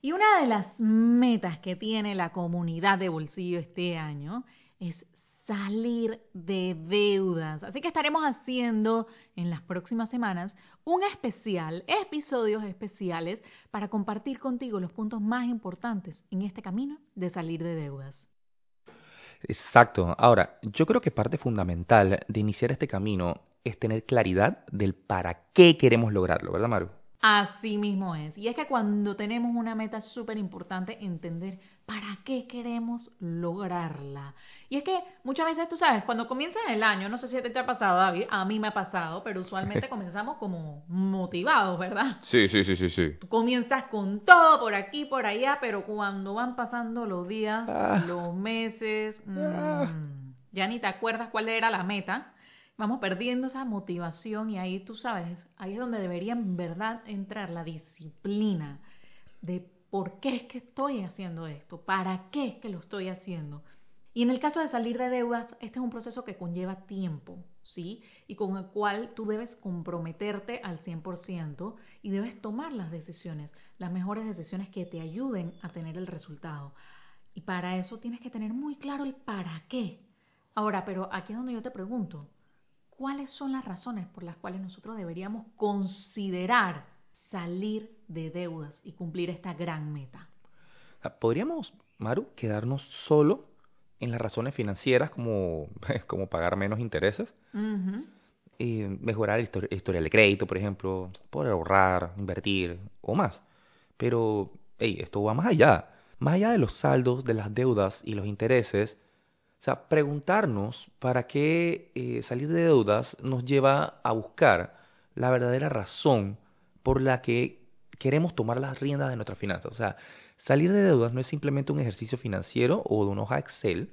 Y una de las metas que tiene la comunidad de Bolsillo este año es salir de deudas. Así que estaremos haciendo en las próximas semanas un especial, episodios especiales para compartir contigo los puntos más importantes en este camino de salir de deudas. Exacto. Ahora, yo creo que parte fundamental de iniciar este camino es tener claridad del para qué queremos lograrlo, ¿verdad, Maru? Así mismo es. Y es que cuando tenemos una meta es súper importante entender para qué queremos lograrla. Y es que muchas veces, tú sabes, cuando comienza el año, no sé si te ha pasado, David, a mí me ha pasado, pero usualmente comenzamos como motivados, ¿verdad? Sí, sí, sí, sí, sí. Tú comienzas con todo por aquí, por allá, pero cuando van pasando los días, Ah. los meses, mm, Ah. ya ni te acuerdas cuál era la meta vamos perdiendo esa motivación y ahí tú sabes, ahí es donde debería en verdad entrar la disciplina de por qué es que estoy haciendo esto, para qué es que lo estoy haciendo. Y en el caso de salir de deudas, este es un proceso que conlleva tiempo, ¿sí? Y con el cual tú debes comprometerte al 100% y debes tomar las decisiones, las mejores decisiones que te ayuden a tener el resultado. Y para eso tienes que tener muy claro el para qué. Ahora, pero aquí es donde yo te pregunto, ¿cuáles son las razones por las cuales nosotros deberíamos considerar salir de deudas y cumplir esta gran meta? ¿Podríamos, Maru, quedarnos solo en las razones financieras como, como pagar menos intereses? Eh, mejorar el histori- historial de crédito, por ejemplo, poder ahorrar, invertir o más. Pero, hey, esto va más allá. Más allá de los saldos, de las deudas y los intereses, sea, preguntarnos para qué eh, salir de deudas nos lleva a buscar la verdadera razón por la que queremos tomar las riendas de nuestras finanzas. O sea, salir de deudas no es simplemente un ejercicio financiero o de una hoja Excel,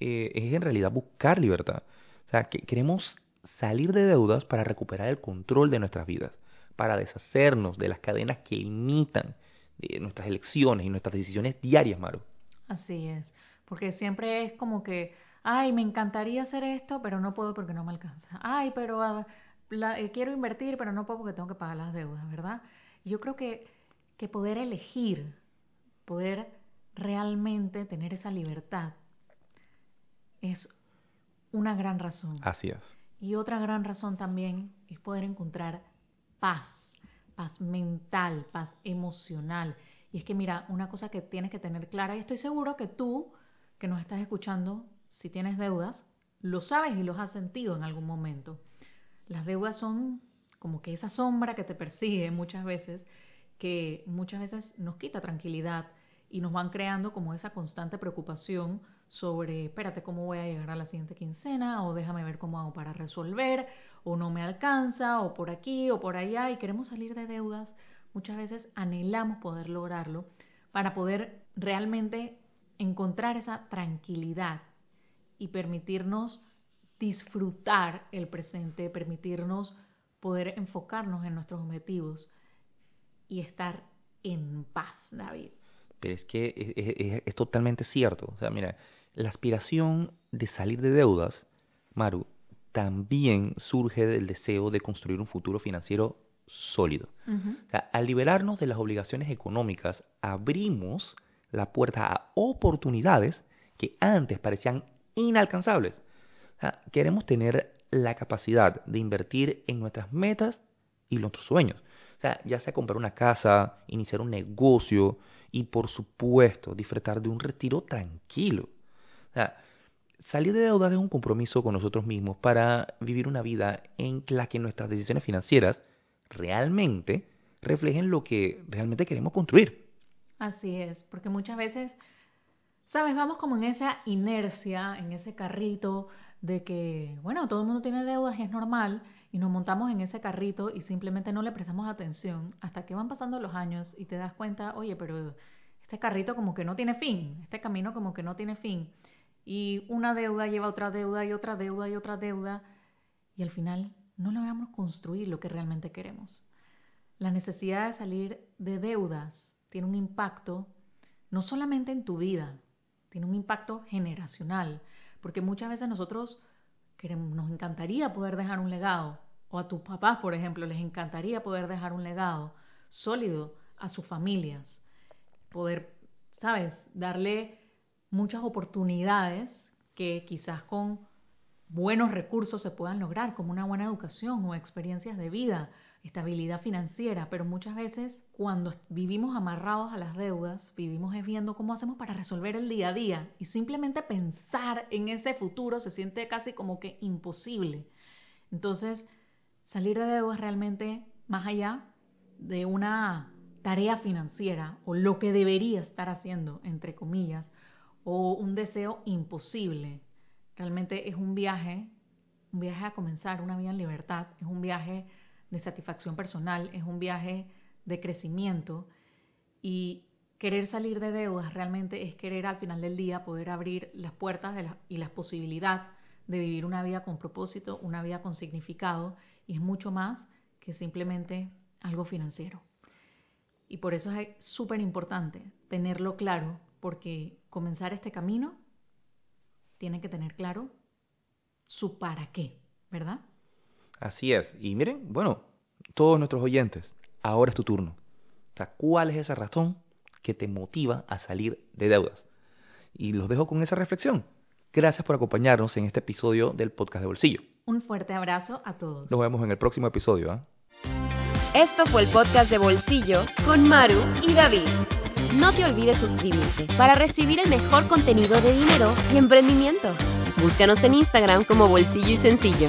eh, es en realidad buscar libertad. O sea, que queremos salir de deudas para recuperar el control de nuestras vidas, para deshacernos de las cadenas que limitan eh, nuestras elecciones y nuestras decisiones diarias, Maru. Así es, porque siempre es como que, ay, me encantaría hacer esto, pero no puedo porque no me alcanza. Ay, pero ah, la- eh, quiero invertir, pero no puedo porque tengo que pagar las deudas, ¿verdad? Yo creo que, que poder elegir, poder realmente tener esa libertad, es una gran razón. Así es. Y otra gran razón también es poder encontrar paz, paz mental, paz emocional. Y es que mira, una cosa que tienes que tener clara, y estoy seguro que tú, que nos estás escuchando, si tienes deudas, lo sabes y los has sentido en algún momento. Las deudas son como que esa sombra que te persigue muchas veces, que muchas veces nos quita tranquilidad y nos van creando como esa constante preocupación sobre, espérate, ¿cómo voy a llegar a la siguiente quincena? O déjame ver cómo hago para resolver, o no me alcanza, o por aquí, o por allá, y queremos salir de deudas. Muchas veces anhelamos poder lograrlo para poder realmente encontrar esa tranquilidad y permitirnos disfrutar el presente, permitirnos poder enfocarnos en nuestros objetivos y estar en paz, David. Pero es que es, es- es- es totalmente cierto. O sea, mira, la aspiración de salir de deudas, Maru, también surge del deseo de construir un futuro financiero sólido. O sea, al liberarnos de las obligaciones económicas, abrimos la puerta a oportunidades que antes parecían inalcanzables. Queremos tener la capacidad de invertir en nuestras metas y nuestros sueños. Ya sea comprar una casa, iniciar un negocio y, por supuesto, disfrutar de un retiro tranquilo. Salir de deudas es un compromiso con nosotros mismos para vivir una vida en la que nuestras decisiones financieras realmente reflejen lo que realmente queremos construir. Así es, porque muchas veces, sabes, vamos como en esa inercia, en ese carrito de que, bueno, todo el mundo tiene deudas y es normal, y nos montamos en ese carrito y simplemente no le prestamos atención hasta que van pasando los años y te das cuenta, oye, pero este carrito como que no tiene fin, este camino como que no tiene fin. Y una deuda lleva otra deuda y otra deuda y otra deuda. Y al final no logramos construir lo que realmente queremos. La necesidad de salir de deudas tiene un impacto no solamente en tu vida, tiene un impacto generacional, porque muchas veces nosotros queremos, nos encantaría poder dejar un legado, o a tus papás, por ejemplo, les encantaría poder dejar un legado sólido a sus familias, poder, sabes, darle muchas oportunidades que quizás con buenos recursos se puedan lograr, como una buena educación o experiencias de vida, estabilidad financiera, pero muchas veces cuando vivimos amarrados a las deudas, vivimos viendo cómo hacemos para resolver el día a día y simplemente pensar en ese futuro se siente casi como que imposible. Entonces, salir de deudas realmente más allá de una tarea financiera o lo que debería estar haciendo, entre comillas, o un deseo imposible. Realmente es un viaje, un viaje a comenzar una vida en libertad, es un viaje de satisfacción personal, es un viaje de crecimiento y querer salir de deudas realmente es querer al final del día poder abrir las puertas de y las posibilidades de vivir una vida con propósito, una vida con significado y es mucho más que simplemente algo financiero. Y por eso es súper importante tenerlo claro porque comenzar este camino tiene que tener claro su para qué, ¿verdad? Así es. Y miren, bueno, todos nuestros oyentes, ahora es tu turno. O sea, ¿cuál es esa razón que te motiva a salir de deudas? Y los dejo con esa reflexión. Gracias por acompañarnos en este episodio del podcast de Bolsillo. Un fuerte abrazo a todos. Nos vemos en el próximo episodio. ¿ah? Esto fue el podcast de Bolsillo con Maru y David. No te olvides suscribirte para recibir el mejor contenido de dinero y emprendimiento. Búscanos en Instagram como Bolsillo y Sencillo.